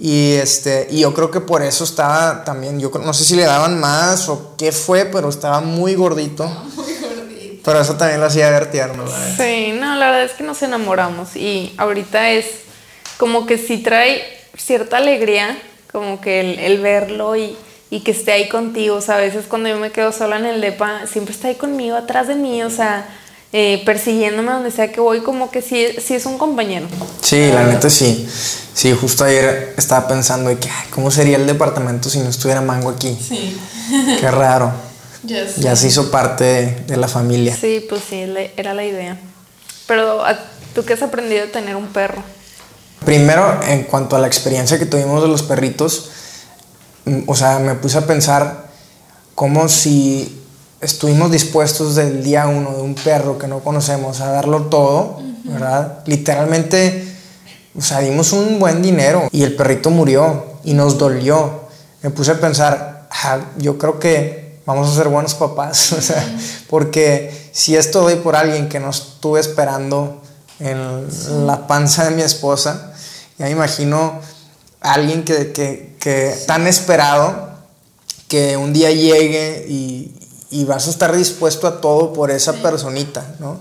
Y, este, y yo creo que por eso estaba también, yo no sé si le daban más o qué fue, pero estaba muy gordito. [laughs] muy gordito. Pero eso también lo hacía ver tierno. Sí, no, la verdad es que nos enamoramos y ahorita es como que sí trae cierta alegría, como que el, el verlo y, y, que esté ahí contigo. O sea, a veces cuando yo me quedo sola en el DEPA, siempre está ahí conmigo, atrás de mí, o sea eh, persiguiéndome donde sea que voy, como que sí, sí es un compañero. Sí, la neta sí. Sí, justo ayer estaba pensando de que, ¿cómo sería el departamento si no estuviera Mango aquí? Sí. Qué raro. [laughs] Ya se hizo parte de, la familia. Sí, pues sí, era la idea. Pero, ¿tú qué has aprendido de tener un perro? Primero, en cuanto a la experiencia que tuvimos de los perritos, mm, o sea, me puse a pensar como si estuvimos dispuestos del día uno de un perro que no conocemos a darlo todo, ¿verdad? Literalmente, o sea, dimos un buen dinero y el perrito murió y nos dolió. Me puse a pensar, yo creo que vamos a ser buenos papás, [laughs] o sea, porque si esto doy por alguien que no estuve esperando en la panza de mi esposa, ya me imagino a alguien que, que, que tan esperado que un día llegue y, y vas a estar dispuesto a todo por esa personita, ¿no?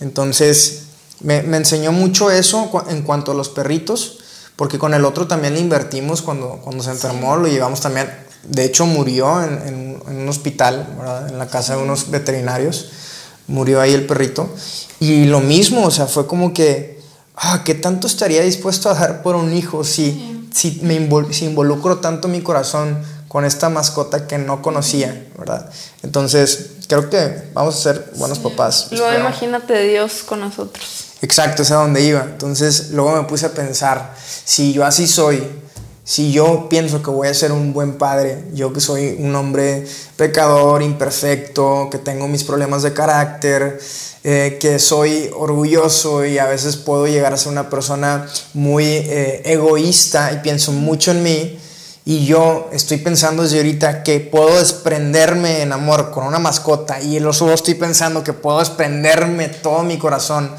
Entonces, me, enseñó mucho eso en cuanto a los perritos, porque con el otro también le invertimos cuando, cuando se enfermó, lo llevamos también, de hecho murió en, un hospital, en la casa de unos veterinarios, murió ahí el perrito, y lo mismo, o sea, fue como que, ah, ¿qué tanto estaría dispuesto a dar por un hijo si, si, me si involucro tanto mi corazón? Con esta mascota que no conocía, ¿verdad? Entonces, creo que vamos a ser buenos papás. Luego imagínate Dios con nosotros. Exacto, es a donde iba. Entonces, luego me puse a pensar, si yo así soy, si yo pienso que voy a ser un buen padre, yo que soy un hombre pecador, imperfecto, que tengo mis problemas de carácter, eh, que soy orgulloso y a veces puedo llegar a ser una persona muy eh, egoísta y pienso mucho en mí, y yo estoy pensando desde ahorita que puedo desprenderme en amor con una mascota y en los ojos estoy pensando que puedo desprenderme todo mi corazón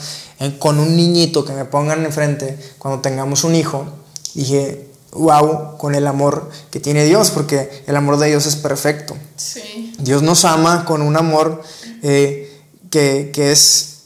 con un niñito que me pongan enfrente cuando tengamos un hijo, dije, wow, con el amor que tiene Dios, porque el amor de Dios es perfecto. Dios nos ama con un amor eh, que, que, es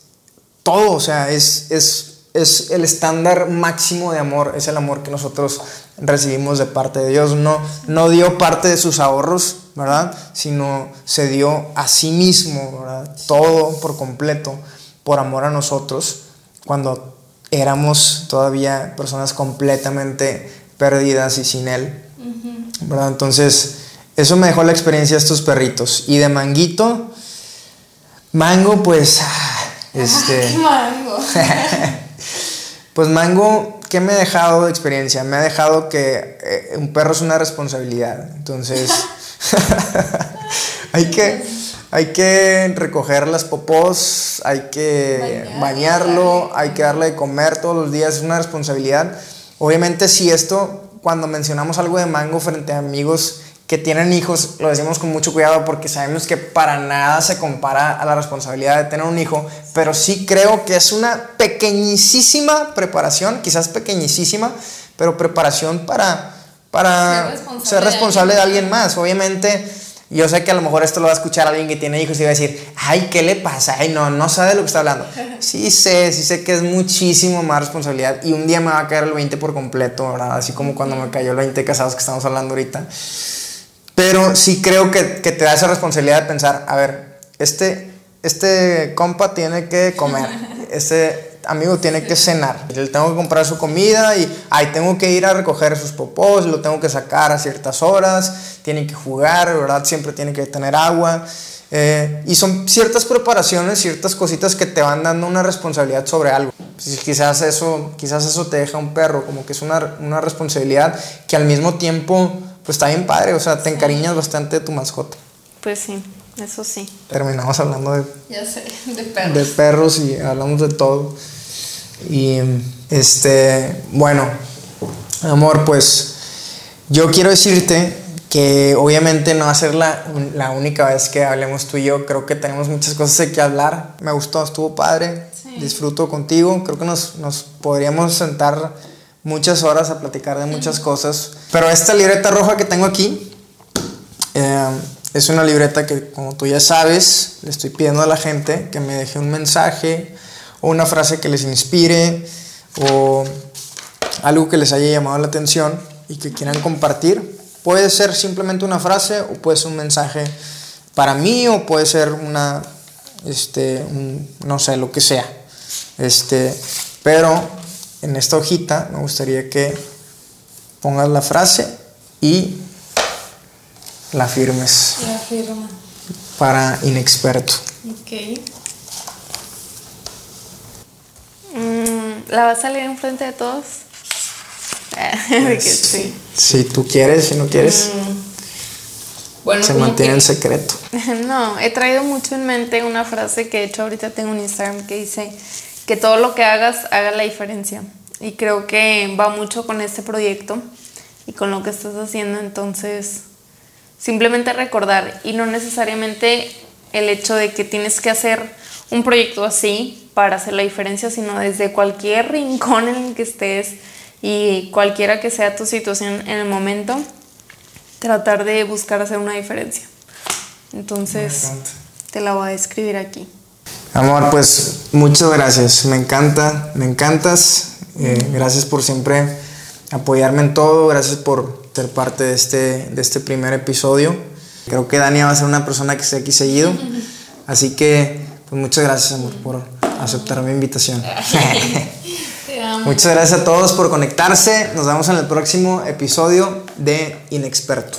todo, o sea, es, es, es el estándar máximo de amor, es el amor que nosotros recibimos de parte de Dios. No, no dio parte de sus ahorros, ¿verdad? Sino se dio a sí mismo, ¿verdad? Todo por completo, por amor a nosotros, cuando éramos todavía personas completamente perdidas y sin Él, ¿verdad? Entonces, eso me dejó la experiencia de estos perritos. Y de manguito, mango, pues, [laughs] este... mango? [laughs] pues mango ¿qué me ha dejado de experiencia? Me ha dejado que eh, un perro es una responsabilidad. Entonces, [laughs] hay, que, hay que recoger las popós, hay que bañarlo, hay que darle de comer todos los días, es una responsabilidad. Obviamente si esto, cuando mencionamos algo de mango frente a amigos que tienen hijos, lo decimos con mucho cuidado porque sabemos que para nada se compara a la responsabilidad de tener un hijo, pero sí creo que es una pequeñísima preparación, quizás pequeñísima, pero preparación para, para ser responsable, de, alguien más. Obviamente, yo sé que a lo mejor esto lo va a escuchar alguien que tiene hijos y va a decir, ay, ¿qué le pasa? Ay, no, no sabe de lo que está hablando. [laughs] Sí sé, sí sé que es muchísimo más responsabilidad y un día me va a caer el 20 por completo, ¿verdad? Así como cuando me cayó el 20 casados que estamos hablando ahorita. Pero sí creo que, que te da esa responsabilidad de pensar, a ver, este, este compa tiene que comer, [laughs] este amigo tiene que cenar, le tengo que comprar su comida y ahí tengo que ir a recoger sus popós, lo tengo que sacar a ciertas horas, tiene que jugar, ¿verdad? Siempre tiene que tener agua. Eh, y son ciertas preparaciones, ciertas cositas que te van dando una responsabilidad sobre algo. Quizás eso, quizás eso te deja un perro, como que es una, una responsabilidad que al mismo tiempo pues está bien padre, o sea, te encariñas bastante de tu mascota. Pues sí, eso sí. Terminamos hablando de, ya sé, de perros. De perros y hablamos de todo. Y este, bueno, amor, pues yo quiero decirte que obviamente no va a ser la, la, única vez que hablemos tú y yo. Creo que tenemos muchas cosas de que hablar. Me gustó, estuvo padre. Disfruto contigo. Creo que nos, nos podríamos sentar muchas horas a platicar de muchas cosas. Pero esta libreta roja que tengo aquí eh, es una libreta que, como tú ya sabes, le estoy pidiendo a la gente que me deje un mensaje o una frase que les inspire o algo que les haya llamado la atención y que quieran compartir. Puede ser simplemente una frase o puede ser un mensaje para mí o puede ser una, este, no sé, lo que sea. Este, pero en esta hojita me gustaría que pongas la frase y la firmes. La firma. Para inexperto. Ok. Mm, ¿La vas a leer enfrente de todos? [laughs] sí. Si tú quieres, si no quieres. Mm. Bueno, se mantiene en secreto. [laughs] No, he traído mucho en mente una frase que de hecho ahorita tengo un Instagram que dice que todo lo que hagas haga la diferencia. Y creo que va mucho con este proyecto y con lo que estás haciendo. Entonces, simplemente recordar y no necesariamente el hecho de que tienes que hacer un proyecto así para hacer la diferencia, sino desde cualquier rincón en el que estés y cualquiera que sea tu situación en el momento, tratar de buscar hacer una diferencia. Entonces, te la voy a escribir aquí. Amor, pues muchas gracias. Me encanta, me encantas. Eh, gracias por siempre apoyarme en todo. Gracias por ser parte de este, de este primer episodio. Creo que Dania va a ser una persona que esté aquí seguido. [laughs] Así que, pues muchas gracias, amor, por aceptar mi invitación. [laughs] Muchas gracias a todos por conectarse. Nos vemos en el próximo episodio de Inexperto.